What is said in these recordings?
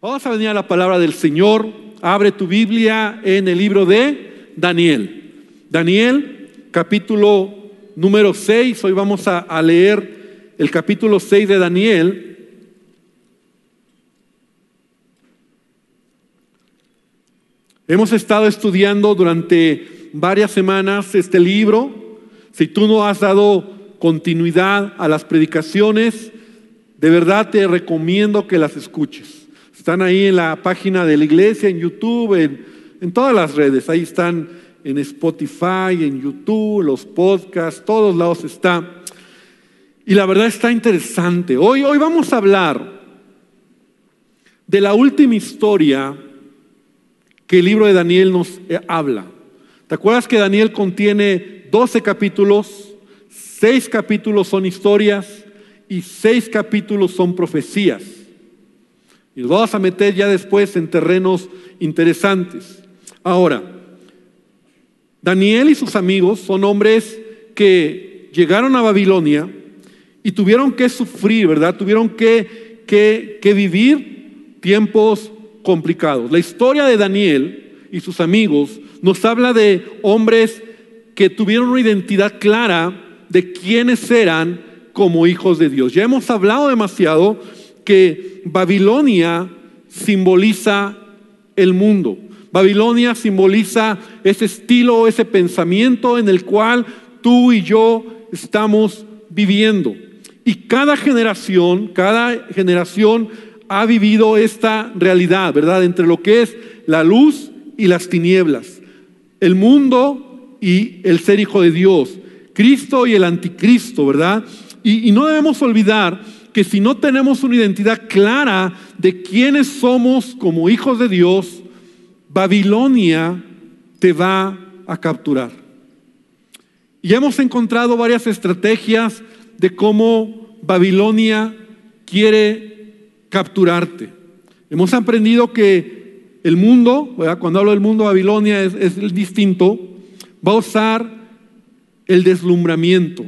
Vamos a venir a la palabra del Señor. Abre tu Biblia en el libro de Daniel. Daniel, capítulo número 6. Hoy vamos a, leer el capítulo 6 de Daniel. Hemos estado estudiando durante varias semanas este libro. Si tú no has dado continuidad a las predicaciones, de verdad te recomiendo que las escuches. Están ahí en la página de la iglesia, en YouTube, en, todas las redes. Ahí están en Spotify, en YouTube, los podcasts, todos lados está. Y la verdad está interesante. Hoy, hoy vamos a hablar de la última historia que el libro de Daniel nos eh, habla. ¿Te acuerdas que Daniel contiene 12 capítulos? Seis capítulos son historias y seis capítulos son profecías. Y los vamos a meter ya después en terrenos interesantes. Ahora, Daniel y sus amigos son hombres que llegaron a Babilonia y tuvieron que sufrir, ¿verdad? Tuvieron que, que, que vivir tiempos complicados. La historia de Daniel y sus amigos nos habla de hombres que tuvieron una identidad clara de quiénes eran como hijos de Dios. Ya hemos hablado demasiado que Babilonia simboliza el mundo. Babilonia simboliza ese estilo, ese pensamiento en el cual tú y yo estamos viviendo. Y cada generación, cada generación ha vivido esta realidad, ¿verdad? Entre lo que es la luz y las tinieblas, el mundo y el ser hijo de Dios, Cristo y el anticristo, ¿verdad? Y, y no debemos olvidar que si no tenemos una identidad clara de quiénes somos como hijos de Dios, Babilonia te va a capturar. Y hemos encontrado varias estrategias de cómo Babilonia quiere capturarte. Hemos aprendido que el mundo, cuando hablo del mundo, Babilonia es, es distinto, va a usar el deslumbramiento.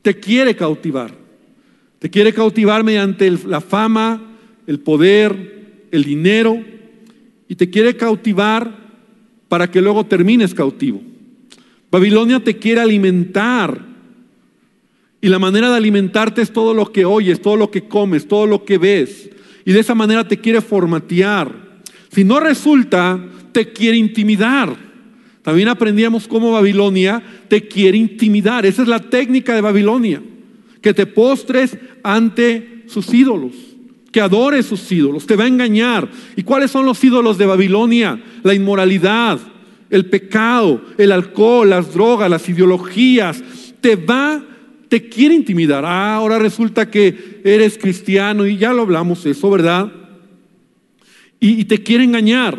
Te quiere cautivar. Te quiere cautivar mediante la fama, el poder, el dinero, y te quiere cautivar para que luego termines cautivo. Babilonia te quiere alimentar. Y la manera de alimentarte es todo lo que oyes, todo lo que comes, todo lo que ves. Y de esa manera te quiere formatear. Si no resulta, te quiere intimidar. También aprendíamos cómo Babilonia te quiere intimidar. Esa es la técnica de Babilonia que te postres ante sus ídolos, que adores sus ídolos, te va a engañar. ¿Y cuáles son los ídolos de Babilonia? La inmoralidad, el pecado, el alcohol, las drogas, las ideologías. Te va, te quiere intimidar. Ah, ahora resulta que eres cristiano y ya lo hablamos eso, ¿verdad? Y, y te quiere engañar.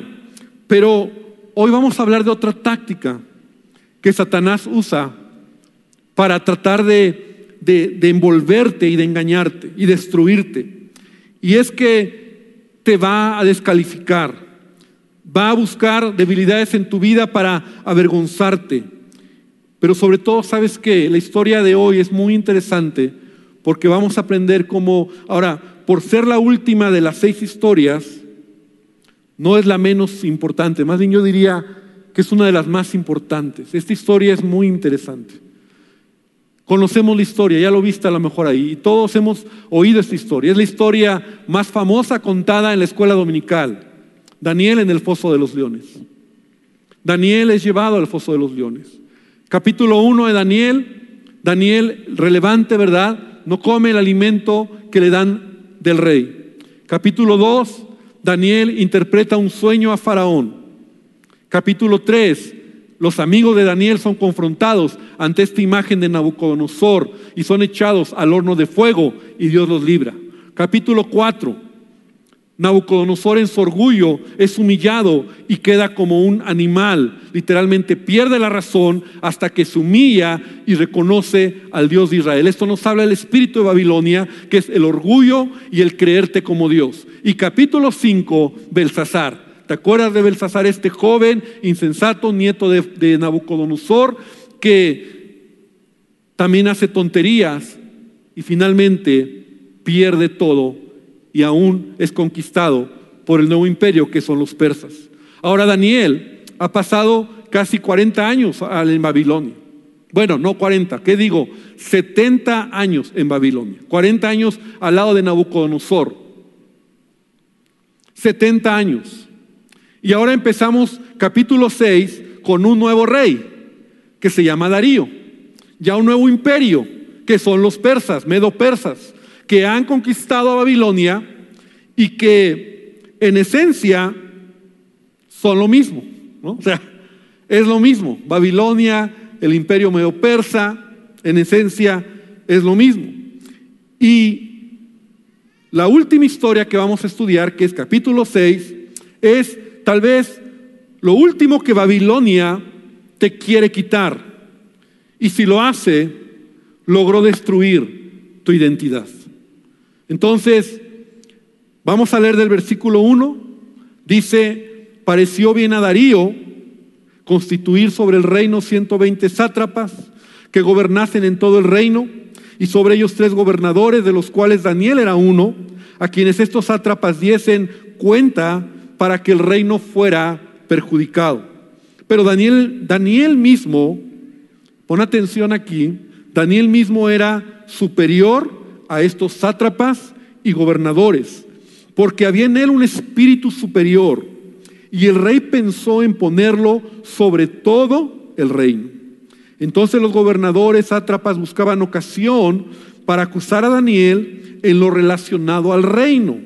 Pero hoy vamos a hablar de otra táctica que Satanás usa para tratar de de, envolverte y de engañarte y destruirte. Y es que te va a descalificar, va a buscar debilidades en tu vida para avergonzarte. Pero sobre todo, ¿sabes que La historia de hoy es muy interesante porque vamos a aprender cómo, ahora, por ser la última de las seis historias, no es la menos importante, más bien yo diría que es una de las más importantes. Esta historia es muy interesante. Conocemos la historia, ya lo viste a lo mejor ahí, y todos hemos oído esta historia. Es la historia más famosa contada en la escuela dominical. Daniel en el foso de los leones. Daniel es llevado al foso de los leones. Capítulo 1 de Daniel, Daniel relevante, ¿verdad? No come el alimento que le dan del rey. Capítulo 2, Daniel interpreta un sueño a Faraón. Capítulo 3, los amigos de Daniel son confrontados ante esta imagen de Nabucodonosor y son echados al horno de fuego y Dios los libra. Capítulo 4. Nabucodonosor en su orgullo es humillado y queda como un animal. Literalmente pierde la razón hasta que se humilla y reconoce al Dios de Israel. Esto nos habla del espíritu de Babilonia, que es el orgullo y el creerte como Dios. Y capítulo 5, Belsasar. ¿Te acuerdas de Belsasar, este joven insensato, nieto de, Nabucodonosor, que también hace tonterías y finalmente pierde todo y aún es conquistado por el nuevo imperio que son los persas. Ahora Daniel ha pasado casi 40 años en Babilonia. Bueno, no 40, ¿qué digo? 70 años en Babilonia. 40 años al lado de Nabucodonosor. 70 años. Y ahora empezamos capítulo 6 con un nuevo rey que se llama Darío. Ya un nuevo imperio que son los persas, medo-persas, que han conquistado a Babilonia y que en esencia son lo mismo. O sea, es lo mismo. Babilonia, el imperio medo-persa, en esencia es lo mismo. Y la última historia que vamos a estudiar, que es capítulo 6, es tal vez lo último que Babilonia te quiere quitar. Y si lo hace, logró destruir tu identidad. Entonces, vamos a leer del versículo 1. Dice, pareció bien a Darío constituir sobre el reino 120 sátrapas que gobernasen en todo el reino y sobre ellos tres gobernadores, de los cuales Daniel era uno, a quienes estos sátrapas diesen cuenta para que el reino fuera perjudicado. Pero Daniel, Daniel mismo, pon atención aquí, Daniel mismo era superior a estos sátrapas y gobernadores, porque había en él un espíritu superior, y el rey pensó en ponerlo sobre todo el reino. Entonces los gobernadores, sátrapas, buscaban ocasión para acusar a Daniel en lo relacionado al reino.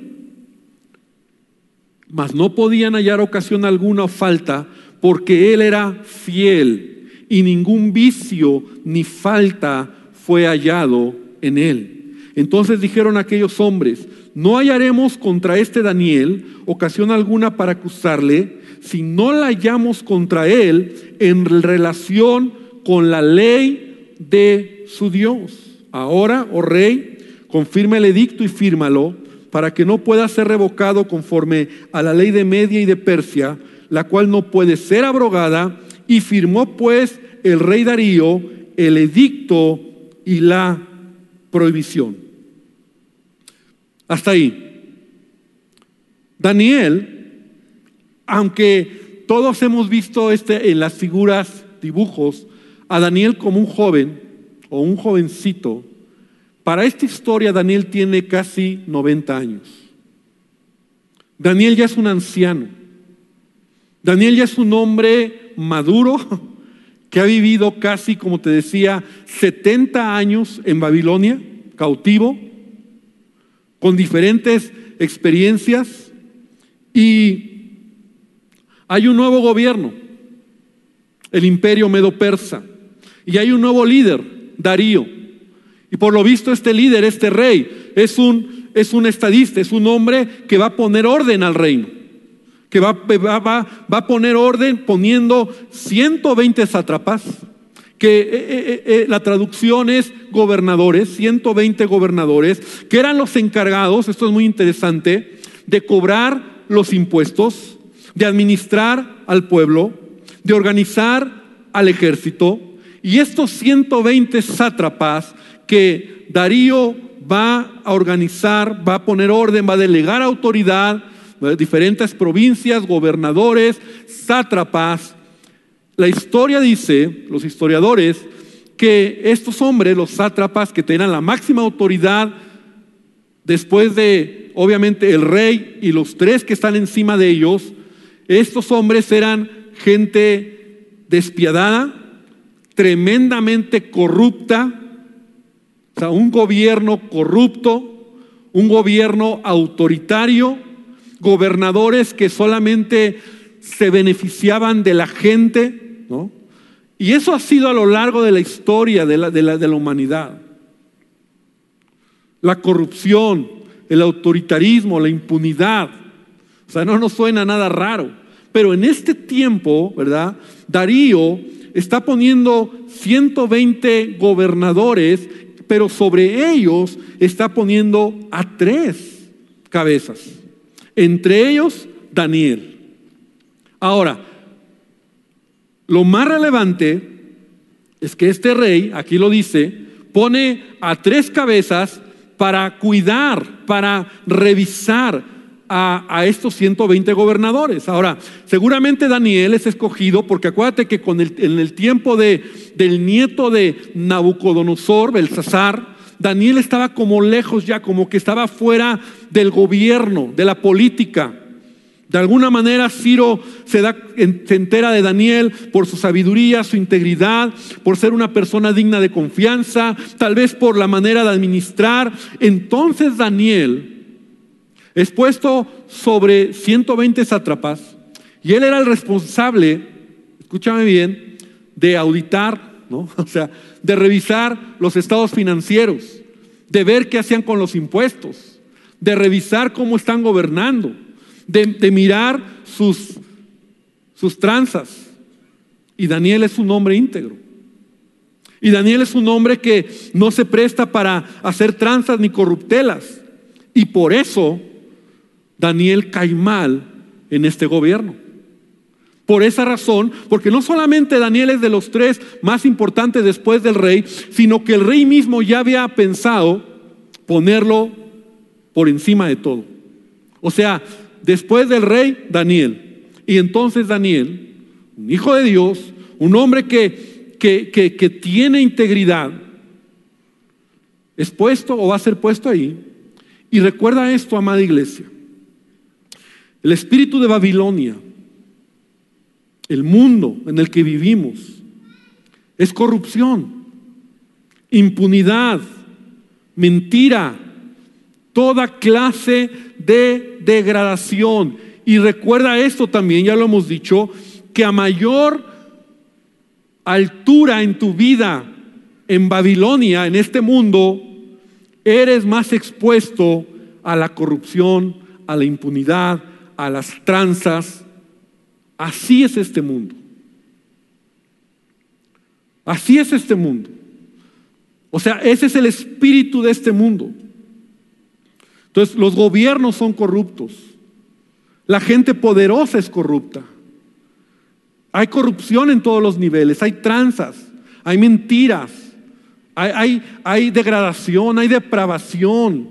Mas no podían hallar ocasión alguna o falta, porque él era fiel y ningún vicio ni falta fue hallado en él. Entonces dijeron aquellos hombres, no hallaremos contra este Daniel ocasión alguna para acusarle, si no la hallamos contra él en relación con la ley de su Dios. Ahora, oh rey, confirma el edicto y fírmalo para que no pueda ser revocado conforme a la ley de Media y de Persia, la cual no puede ser abrogada y firmó pues el rey Darío el edicto y la prohibición. Hasta ahí. Daniel, aunque todos hemos visto este en las figuras, dibujos, a Daniel como un joven o un jovencito, para esta historia Daniel tiene casi 90 años. Daniel ya es un anciano. Daniel ya es un hombre maduro que ha vivido casi, como te decía, 70 años en Babilonia, cautivo, con diferentes experiencias y hay un nuevo gobierno, el imperio medo-persa, y hay un nuevo líder, Darío. Y por lo visto este líder, este rey, es un, es un estadista, es un hombre que va a poner orden al reino que va, va, a poner orden poniendo 120 sátrapas, que eh, eh, eh, la traducción es gobernadores, 120 gobernadores, que eran los encargados, esto es muy interesante, de cobrar los impuestos, de administrar al pueblo, de organizar al ejército. Y estos 120 sátrapas que Darío va a organizar, va a poner orden, va a delegar autoridad, diferentes provincias, gobernadores, sátrapas. La historia dice, los historiadores, que estos hombres, los sátrapas, que tenían la máxima autoridad, después de, obviamente, el rey y los tres que están encima de ellos, estos hombres eran gente despiadada, tremendamente corrupta, o sea, un gobierno corrupto, un gobierno autoritario, gobernadores que solamente se beneficiaban de la gente, ¿no? Y eso ha sido a lo largo de la historia de la, de la, de la humanidad. La corrupción, el autoritarismo, la impunidad. O sea, no nos suena nada raro. Pero en este tiempo, ¿verdad? Darío está poniendo 120 gobernadores, pero sobre ellos está poniendo a tres cabezas entre ellos Daniel. Ahora, lo más relevante es que este rey, aquí lo dice, pone a tres cabezas para cuidar, para revisar a, estos 120 gobernadores. Ahora, seguramente Daniel es escogido porque acuérdate que con el, en el tiempo de, del nieto de Nabucodonosor, Belsasar, Daniel estaba como lejos ya, como que estaba fuera del gobierno, de la política. De alguna manera Ciro se, da, se entera de Daniel por su sabiduría, su integridad, por ser una persona digna de confianza, tal vez por la manera de administrar. Entonces Daniel es puesto sobre 120 sátrapas y él era el responsable, escúchame bien, de auditar, ¿no? O sea, de revisar los estados financieros, de ver qué hacían con los impuestos, de revisar cómo están gobernando, de, mirar sus, sus tranzas. Y Daniel es un hombre íntegro. Y Daniel es un hombre que no se presta para hacer tranzas ni corruptelas. Y por eso Daniel cae mal en este gobierno. Por esa razón, porque no solamente Daniel es de los tres más importantes después del rey, sino que el rey mismo ya había pensado ponerlo por encima de todo. O sea, después del rey, Daniel. Y entonces Daniel, un hijo de Dios, un hombre que, que, que tiene integridad, es puesto o va a ser puesto ahí. Y recuerda esto, amada iglesia. El espíritu de Babilonia, el mundo en el que vivimos, es corrupción, impunidad, mentira, toda clase de degradación. Y recuerda esto también, ya lo hemos dicho, que a mayor altura en tu vida en Babilonia, en este mundo, eres más expuesto a la corrupción, a la impunidad, a las tranzas. Así es este mundo. Así es este mundo. O sea, ese es el espíritu de este mundo. Entonces, los gobiernos son corruptos. La gente poderosa es corrupta. Hay corrupción en todos los niveles, hay tranzas, hay mentiras, hay, hay, hay degradación, hay depravación.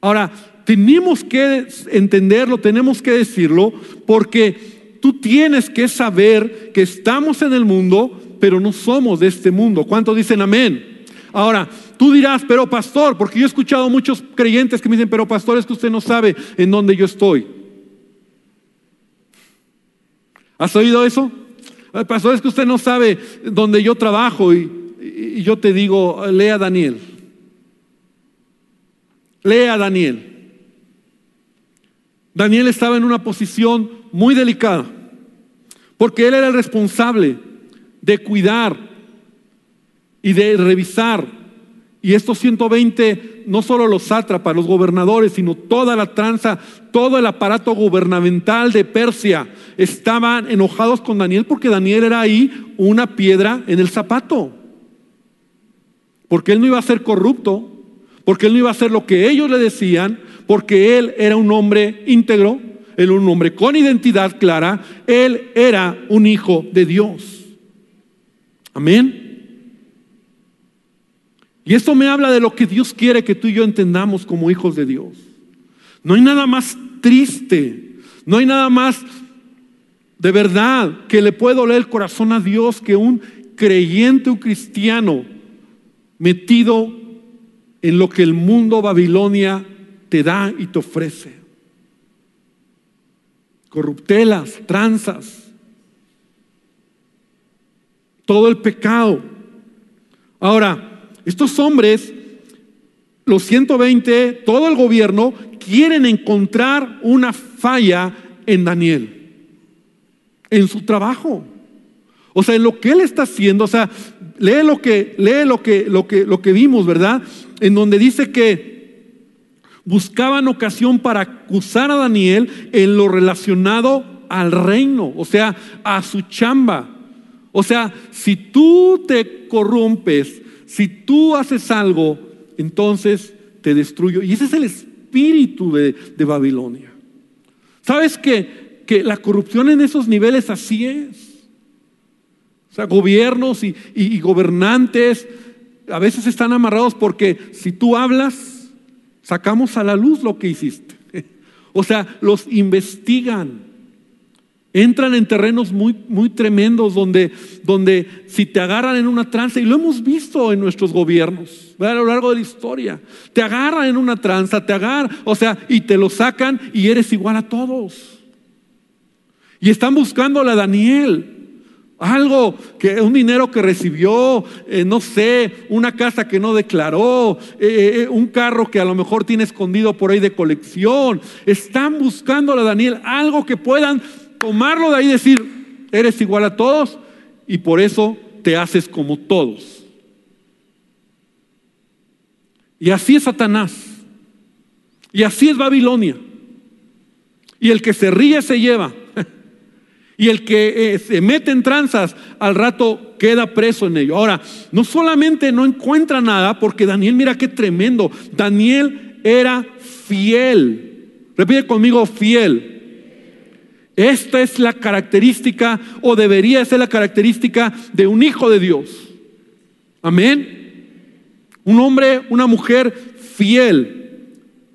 Ahora, tenemos que entenderlo, tenemos que decirlo, porque tú tienes que saber que estamos en el mundo, pero no somos de este mundo. ¿Cuántos dicen amén? Ahora, tú dirás, pero pastor, porque yo he escuchado muchos creyentes que me dicen, pero pastor, es que usted no sabe en dónde yo estoy. ¿Has oído eso? Pastor, es que usted no sabe dónde yo trabajo y, y yo te digo, lea Daniel. Lea Daniel. Daniel estaba en una posición muy delicada, porque él era el responsable de cuidar y de revisar. Y estos 120, no solo los sátrapas, los gobernadores, sino toda la tranza, todo el aparato gubernamental de Persia, estaban enojados con Daniel porque Daniel era ahí una piedra en el zapato. Porque él no iba a ser corrupto, porque él no iba a hacer lo que ellos le decían, porque él era un hombre íntegro, él era un hombre con identidad clara, él era un hijo de Dios. Amén. Y esto me habla de lo que Dios quiere que tú y yo entendamos como hijos de Dios. No hay nada más triste, no hay nada más de verdad que le puede doler el corazón a Dios que un creyente, un cristiano metido en lo que el mundo Babilonia te da y te ofrece. Corruptelas, tranzas, todo el pecado. Ahora, estos hombres, los 120, todo el gobierno, quieren encontrar una falla en Daniel, en su trabajo. O sea, en lo que él está haciendo, o sea, lee lo que, lee lo que, lo que, lo que vimos, ¿verdad? En donde dice que buscaban ocasión para acusar a Daniel en lo relacionado al reino, o sea, a su chamba. O sea, si tú te corrompes, si tú haces algo, entonces te destruyo. Y ese es el espíritu de, Babilonia. ¿Sabes que, que la corrupción en esos niveles así es? O sea, gobiernos y, y, gobernantes a veces están amarrados porque si tú hablas, sacamos a la luz lo que hiciste. O sea, los investigan. Entran en terrenos muy, muy tremendos donde, donde si te agarran en una tranza, y lo hemos visto en nuestros gobiernos a lo largo de la historia, te agarran en una tranza, te agarran, o sea, y te lo sacan y eres igual a todos. Y están buscando a Daniel. Algo que un dinero que recibió, eh, no sé, una casa que no declaró, eh, eh, un carro que a lo mejor tiene escondido por ahí de colección. Están buscando a Daniel algo que puedan tomarlo de ahí y decir, eres igual a todos y por eso te haces como todos. Y así es Satanás. Y así es Babilonia. Y el que se ríe se lleva. Y el que eh, se mete en tranzas al rato queda preso en ello. Ahora, no solamente no encuentra nada, porque Daniel, mira qué tremendo. Daniel era fiel. Repite conmigo, fiel. Esta es la característica o debería ser la característica de un hijo de Dios. Amén. Un hombre, una mujer fiel,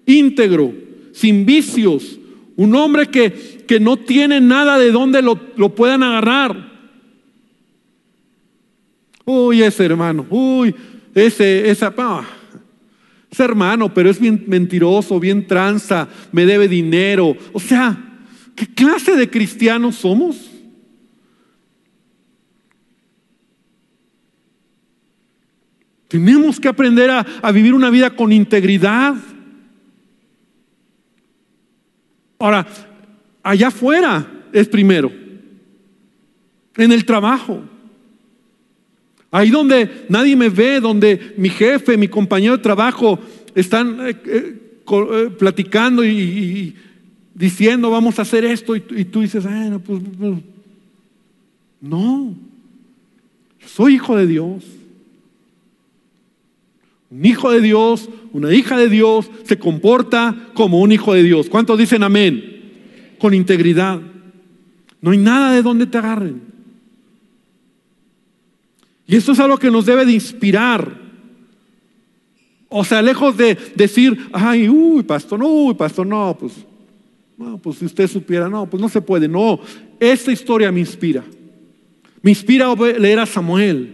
íntegro, sin vicios. Un hombre que, que no tiene nada de donde lo, puedan agarrar. Uy, ese hermano, uy, ese, esa, ese hermano, pero es bien mentiroso, bien tranza, me debe dinero. O sea, ¿Qué clase de cristianos somos? Tenemos que aprender a, vivir una vida con integridad. Ahora, allá afuera es primero, en el trabajo. Ahí donde nadie me ve, donde mi jefe, mi compañero de trabajo están eh, eh, eh, platicando y, diciendo vamos a hacer esto y, tú dices, pues, pues, no, soy hijo de Dios. Un hijo de Dios, una hija de Dios, se comporta como un hijo de Dios. ¿Cuántos dicen amén? Con integridad. No hay nada de donde te agarren. Y esto es algo que nos debe de inspirar. O sea, lejos de decir, ay, uy, pastor, no, uy, pastor, no, pues no, pues si usted supiera, no, pues no se puede. No, esta historia me inspira. Me inspira a leer a Samuel.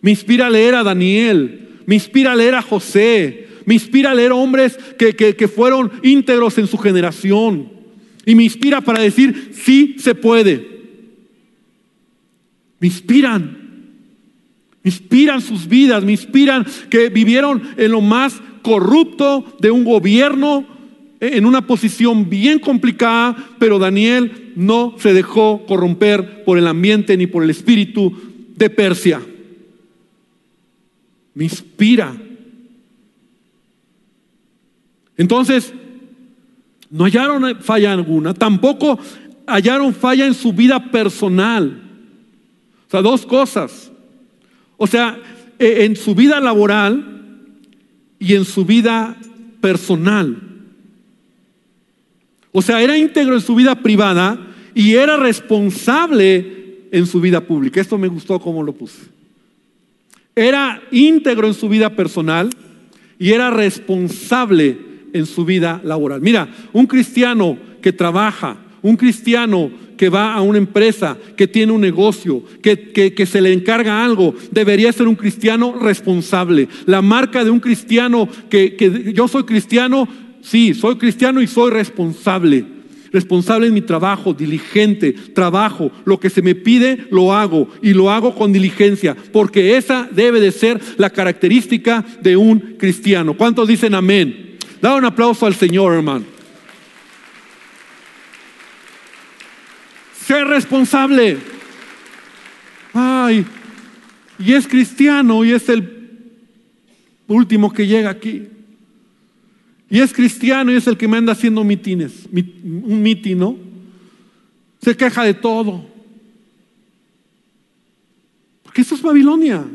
Me inspira a leer a Daniel. Me inspira a leer a José. Me inspira a leer hombres que, que fueron íntegros en su generación. Y me inspira para decir, sí se puede. Me inspiran. Me inspiran sus vidas. Me inspiran que vivieron en lo más corrupto de un gobierno en una posición bien complicada, pero Daniel no se dejó corromper por el ambiente ni por el espíritu de Persia. Me inspira. Entonces, no hallaron falla alguna, tampoco hallaron falla en su vida personal. O sea, dos cosas. O sea, e, en su vida laboral y en su vida personal. O sea, era íntegro en su vida privada y era responsable en su vida pública. Esto me gustó como lo puse. Era íntegro en su vida personal y era responsable en su vida laboral. Mira, un cristiano que trabaja, un cristiano que va a una empresa, que tiene un negocio, que, que, se le encarga algo, debería ser un cristiano responsable. La marca de un cristiano que, que yo soy cristiano Sí, soy cristiano y soy responsable. Responsable en mi trabajo, diligente, trabajo, lo que se me pide lo hago y lo hago con diligencia, porque esa debe de ser la característica de un cristiano. ¿Cuántos dicen amén? Da un aplauso al Señor, hermano. Ser responsable. Ay, y es cristiano y es el último que llega aquí. Y es cristiano y es el que me anda haciendo mitines, un mitin, ¿no? Se queja de todo. Porque eso es Babilonia.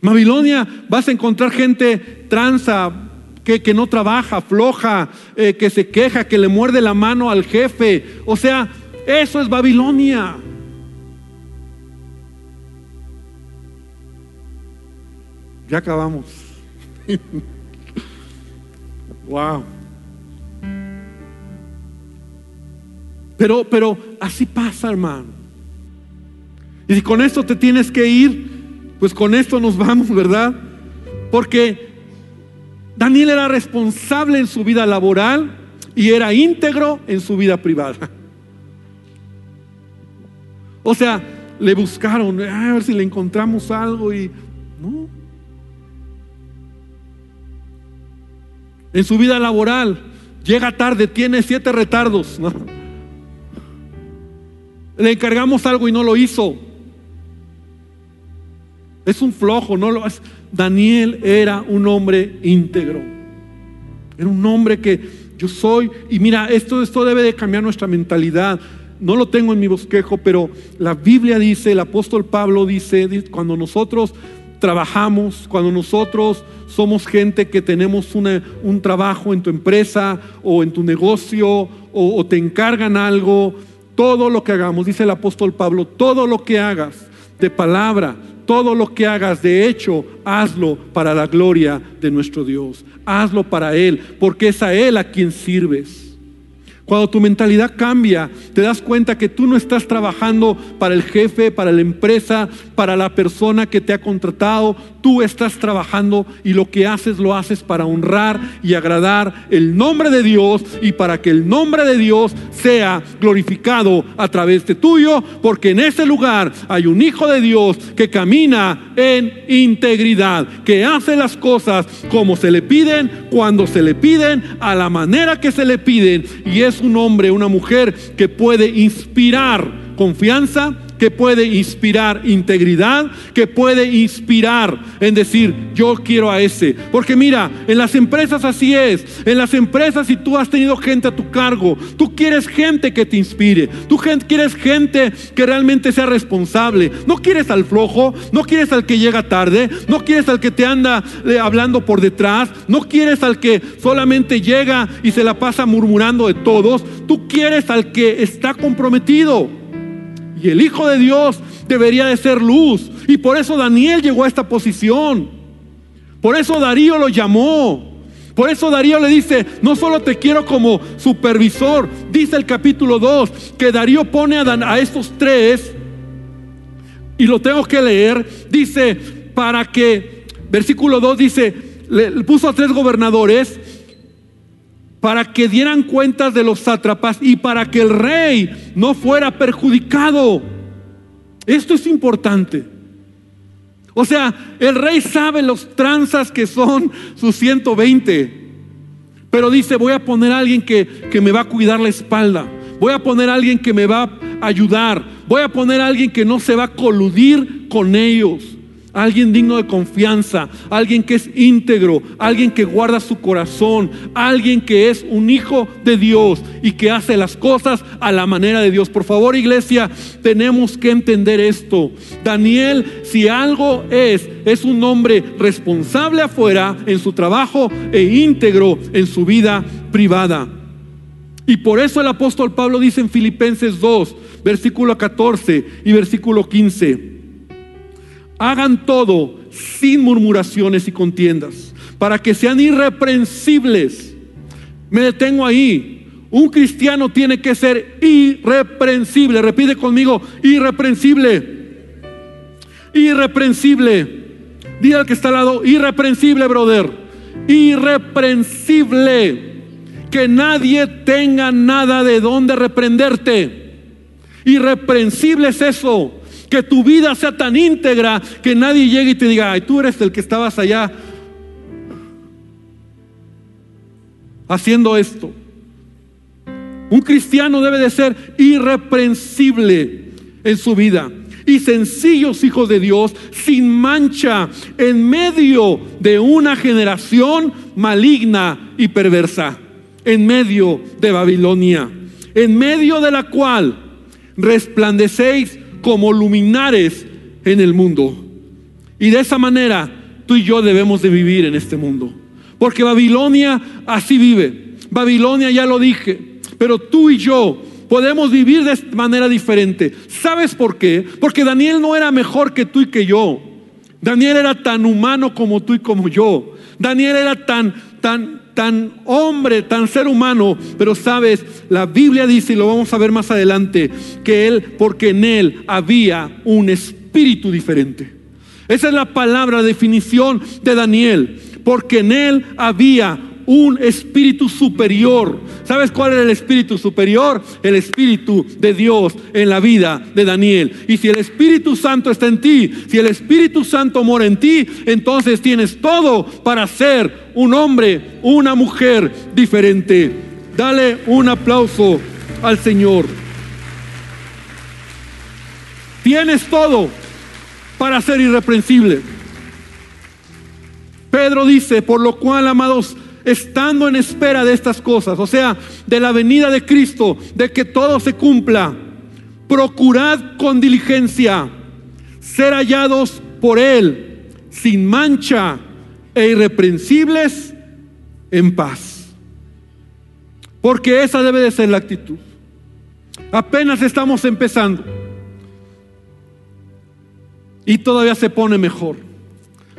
Babilonia vas a encontrar gente tranza, que, que no trabaja, floja, eh, que se queja, que le muerde la mano al jefe. O sea, eso es Babilonia. Ya acabamos. wow. Pero, pero así pasa, hermano. Y si con esto te tienes que ir, pues con esto nos vamos, ¿verdad? Porque Daniel era responsable en su vida laboral y era íntegro en su vida privada. O sea, le buscaron, a ver si le encontramos algo y no. En su vida laboral, llega tarde, tiene siete retardos. Le encargamos algo y no lo hizo. Es un flojo, no lo Daniel era un hombre íntegro. Era un hombre que yo soy y mira, esto esto debe de cambiar nuestra mentalidad. No lo tengo en mi bosquejo, pero la Biblia dice, el apóstol Pablo dice, cuando nosotros trabajamos, cuando nosotros somos gente que tenemos un trabajo en tu empresa o en tu negocio o te encargan algo, todo lo que hagamos, dice el apóstol Pablo, todo lo que hagas de palabra, todo lo que hagas de hecho, hazlo para la gloria de nuestro Dios. Hazlo para Él, porque es a Él a quien sirves. Cuando tu mentalidad cambia, te das cuenta que tú no estás trabajando para el jefe, para la empresa, para la persona que te ha contratado. Tú estás trabajando y lo que haces lo haces para honrar y agradar el nombre de Dios y para que el nombre de Dios sea glorificado a través de tuyo, porque en ese lugar hay un hijo de Dios que camina en integridad, que hace las cosas como se le piden, cuando se le piden, a la manera que se le piden y es un hombre, una mujer que puede inspirar confianza, que puede inspirar integridad, que puede inspirar en decir, yo quiero a ese. Porque mira, en las empresas así es. En las empresas si tú has tenido gente a tu cargo, tú quieres gente que te inspire. Tú quieres gente que realmente sea responsable. No quieres al flojo, no quieres al que llega tarde, no quieres al que te anda eh, hablando por detrás, no quieres al que solamente llega y se la pasa murmurando de todos. Tú quieres al que está comprometido. Y el Hijo de Dios debería de ser luz. Y por eso Daniel llegó a esta posición. Por eso Darío lo llamó. Por eso Darío le dice, no solo te quiero como supervisor, dice el capítulo 2, que Darío pone a, a estos tres, y lo tengo que leer, dice, para que, versículo 2 dice, le puso a tres gobernadores para que dieran cuentas de los sátrapas y para que el rey no fuera perjudicado. Esto es importante. O sea, el rey sabe los tranzas que son sus 120, pero dice, voy a poner a alguien que, que me va a cuidar la espalda, voy a poner a alguien que me va a ayudar, voy a poner a alguien que no se va a coludir con ellos alguien digno de confianza, alguien que es íntegro, alguien que guarda su corazón, alguien que es un hijo de Dios y que hace las cosas a la manera de Dios. Por favor, iglesia, tenemos que entender esto. Daniel, si algo es, es un hombre responsable afuera en su trabajo e íntegro en su vida privada. Y por eso el apóstol Pablo dice en Filipenses 2, versículo 14 y versículo 15, hagan todo sin murmuraciones y contiendas, para que sean irreprensibles. Me detengo ahí. Un cristiano tiene que ser irreprensible. Repite conmigo, irreprensible. Irreprensible. Dile al que está al lado, irreprensible, brother. Irreprensible. Que nadie tenga nada de donde reprenderte. Irreprensible es eso que tu vida sea tan íntegra que nadie llegue y te diga, ay, tú eres el que estabas allá haciendo esto. Un cristiano debe de ser irreprensible en su vida y sencillos hijos de Dios, sin mancha, en medio de una generación maligna y perversa, en medio de Babilonia, en medio de la cual resplandecéis como luminares en el mundo. Y de esa manera tú y yo debemos de vivir en este mundo. Porque Babilonia así vive. Babilonia ya lo dije. Pero tú y yo podemos vivir de manera diferente. ¿Sabes por qué? Porque Daniel no era mejor que tú y que yo. Daniel era tan humano como tú y como yo. Daniel era tan, tan, tan hombre, tan ser humano. Pero sabes, la Biblia dice, y lo vamos a ver más adelante, que él, porque en él había un espíritu diferente. Esa es la palabra, definición de Daniel. Porque en él había un espíritu superior. ¿Sabes cuál era el espíritu superior? El espíritu de Dios en la vida de Daniel. Y si el Espíritu Santo está en ti, si el Espíritu Santo mora en ti, entonces tienes todo para ser un hombre, una mujer diferente. Dale un aplauso al Señor. Tienes todo para ser irreprensible. Pedro dice, por lo cual, amados, estando en espera de estas cosas, o sea, de la venida de Cristo, de que todo se cumpla, procurad con diligencia ser hallados por Él, sin mancha e irreprensibles, en paz. Porque esa debe de ser la actitud. Apenas estamos empezando. Y todavía se pone mejor.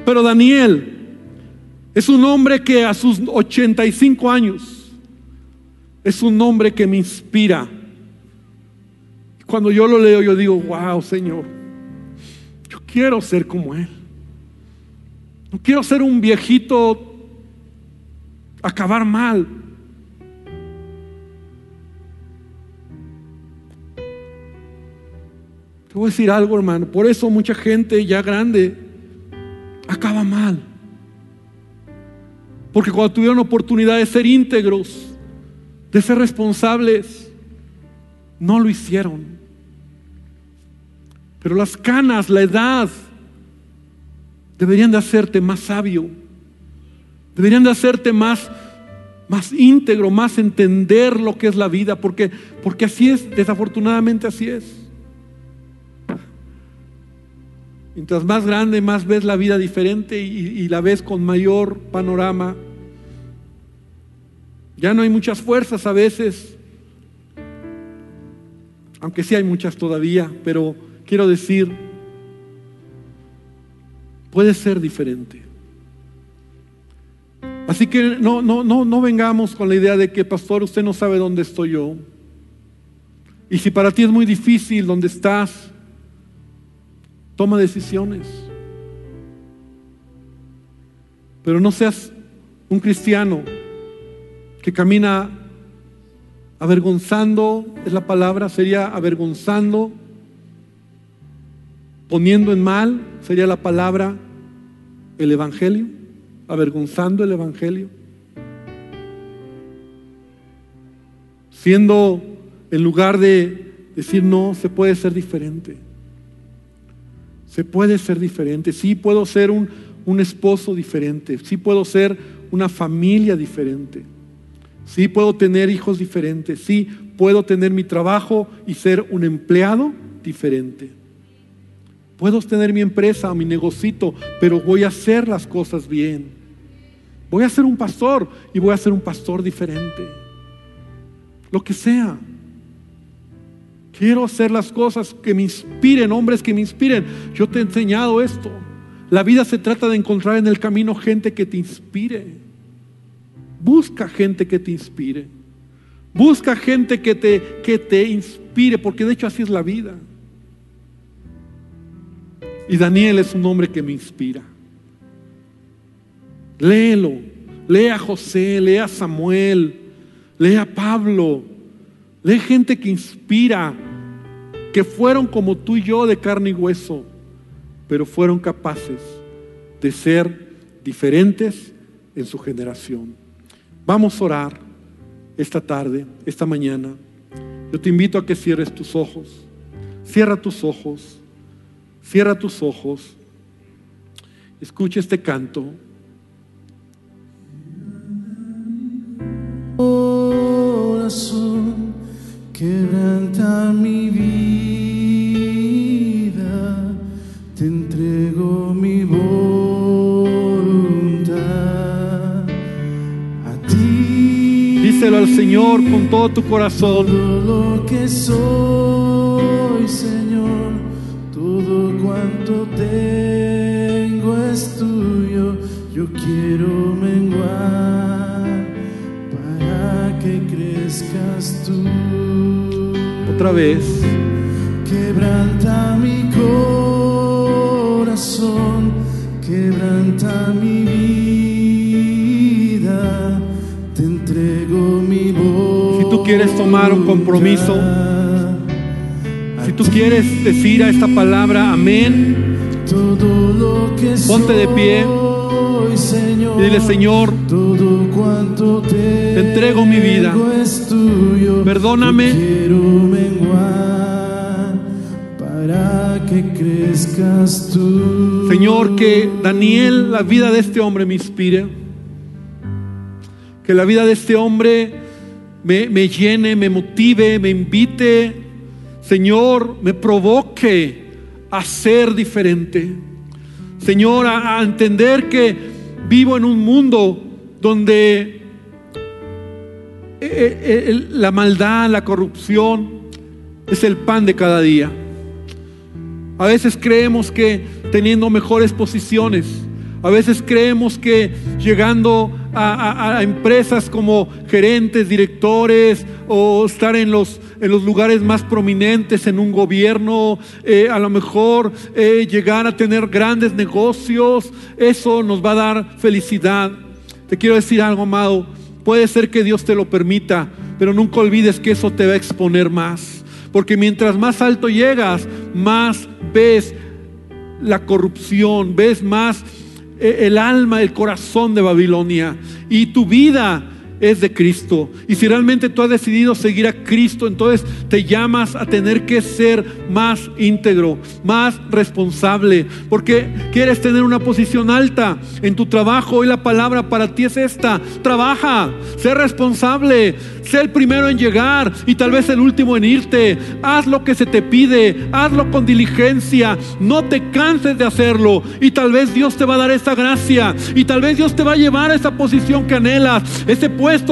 Pero Daniel es un hombre que a sus 85 años es un hombre que me inspira. Cuando yo lo leo, yo digo, wow, Señor, yo quiero ser como Él. No quiero ser un viejito, acabar mal. Te voy a decir algo, hermano. Por eso mucha gente ya grande acaba mal. Porque cuando tuvieron oportunidad de ser íntegros, de ser responsables, no lo hicieron. Pero las canas, la edad, deberían de hacerte más sabio. Deberían de hacerte más, más íntegro, más entender lo que es la vida, porque, porque así es, desafortunadamente así es. Mientras más grande, más ves la vida diferente y, y la ves con mayor panorama. Ya no hay muchas fuerzas a veces, aunque sí hay muchas todavía, pero quiero decir, puede ser diferente. Así que no, no, no, no vengamos con la idea de que, pastor, usted no sabe dónde estoy yo. Y si para ti es muy difícil donde estás, toma decisiones. Pero no seas un cristiano que camina avergonzando, es la palabra, sería avergonzando, poniendo en mal, sería la palabra el Evangelio, avergonzando el Evangelio. Siendo, en lugar de decir, no, se puede ser diferente. Se puede ser diferente. Sí puedo ser un, un esposo diferente. Sí puedo ser una familia diferente. Sí puedo tener hijos diferentes, sí puedo tener mi trabajo y ser un empleado diferente. Puedo tener mi empresa mi negocito, pero voy a hacer las cosas bien. Voy a ser un pastor y voy a ser un pastor diferente. Lo que sea. Quiero hacer las cosas que me inspiren, hombres que me inspiren. Yo te he enseñado esto. La vida se trata de encontrar en el camino gente que te inspire. Busca gente que te inspire. Busca gente que te, que te inspire, porque de hecho así es la vida. Y Daniel es un hombre que me inspira. Léelo. Lea a José, lea a Samuel, lea a Pablo. Lee gente que inspira, que fueron como tú y yo de carne y hueso, pero fueron capaces de ser diferentes en su generación. Vamos a orar esta tarde, esta mañana. Yo te invito a que cierres tus ojos. Cierra tus ojos. Cierra tus ojos. Escucha este canto. Corazón quebranta mi vida, te entrego mi voz. Díselo al Señor con todo tu corazón. Todo lo que soy, Señor, todo cuanto tengo es tuyo, yo quiero menguar para que crezcas tú. Otra vez. Quebranta mi corazón, quebranta mi vida, quieres tomar un compromiso, si tú quieres decir a esta palabra amén, Ponte de pie y dile Señor, te, entrego mi vida. Perdóname. Que crezcas tú. Señor, que Daniel, la vida de este hombre me inspire. Que la vida de este hombre me, llene, me motive, me invite. Señor, me provoque a ser diferente. Señor, a, a entender que vivo en un mundo donde eh, eh, el- la maldad, la corrupción es el pan de cada día. A veces creemos que teniendo mejores posiciones, a veces creemos que llegando a, empresas como gerentes, directores o estar en los, en los lugares más prominentes en un gobierno, eh, a lo mejor eh, llegar a tener grandes negocios, eso nos va a dar felicidad. Te quiero decir algo, amado, puede ser que Dios te lo permita, pero nunca olvides que eso te va a exponer más. Porque mientras más alto llegas, más ves la corrupción, ves más el alma, el corazón de Babilonia. Y tu vida es de Cristo. Y si realmente tú has decidido seguir a Cristo, entonces te llamas a tener que ser más íntegro, más responsable, porque quieres tener una posición alta en tu trabajo. Hoy la palabra para ti es esta. Trabaja, sé responsable, sé el primero en llegar y tal vez el último en irte. Haz lo que se te pide, hazlo con diligencia, no te canses de hacerlo y tal vez Dios te va a dar esa gracia y tal vez Dios te va a llevar a esa posición que anhelas, ese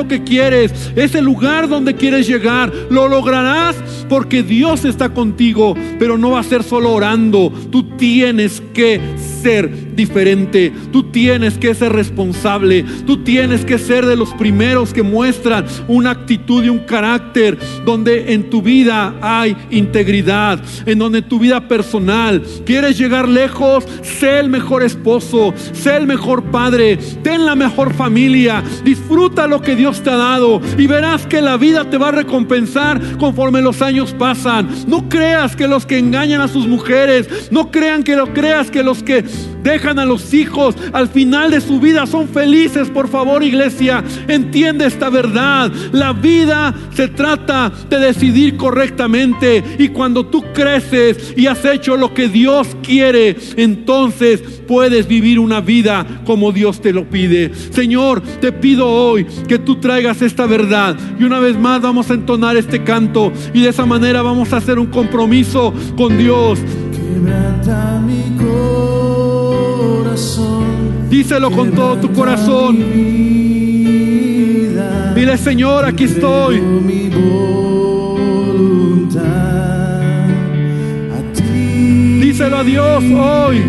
que quieres, ese lugar donde quieres llegar. Lo lograrás porque Dios está contigo, pero no va a ser solo orando. Tú tienes que ser diferente, tú tienes que ser responsable, tú tienes que ser de los primeros que muestran una actitud y un carácter donde en tu vida hay integridad, en donde en tu vida personal quieres llegar lejos, sé el mejor esposo, sé el mejor padre, ten la mejor familia, disfruta lo que Dios te ha dado y verás que la vida te va a recompensar conforme los años pasan. No creas que los que engañan a sus mujeres, no crean que lo creas que los que dejan a los hijos al final de su vida son felices. Por favor, iglesia, entiende esta verdad. La vida se trata de decidir correctamente y cuando tú creces y has hecho lo que Dios quiere, entonces puedes vivir una vida como Dios te lo pide. Señor, te pido hoy que tú traigas esta verdad y una vez más vamos a entonar este canto y de esa manera vamos a hacer un compromiso con Dios. Quebranta mi corazón. Díselo con todo tu corazón. Dile, Señor, aquí estoy. Mi voluntad a ti. Díselo a Dios hoy.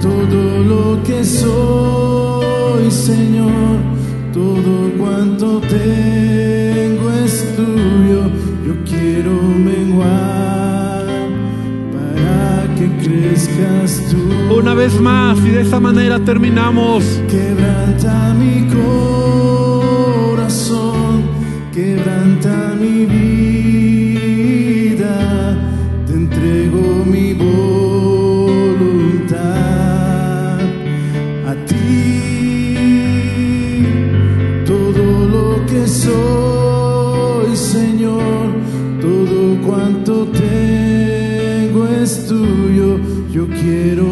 Todo lo que soy, Señor, todo cuanto Una vez más y de esa manera terminamos. Quebranta mi corazón, quebranta mi vida, quiero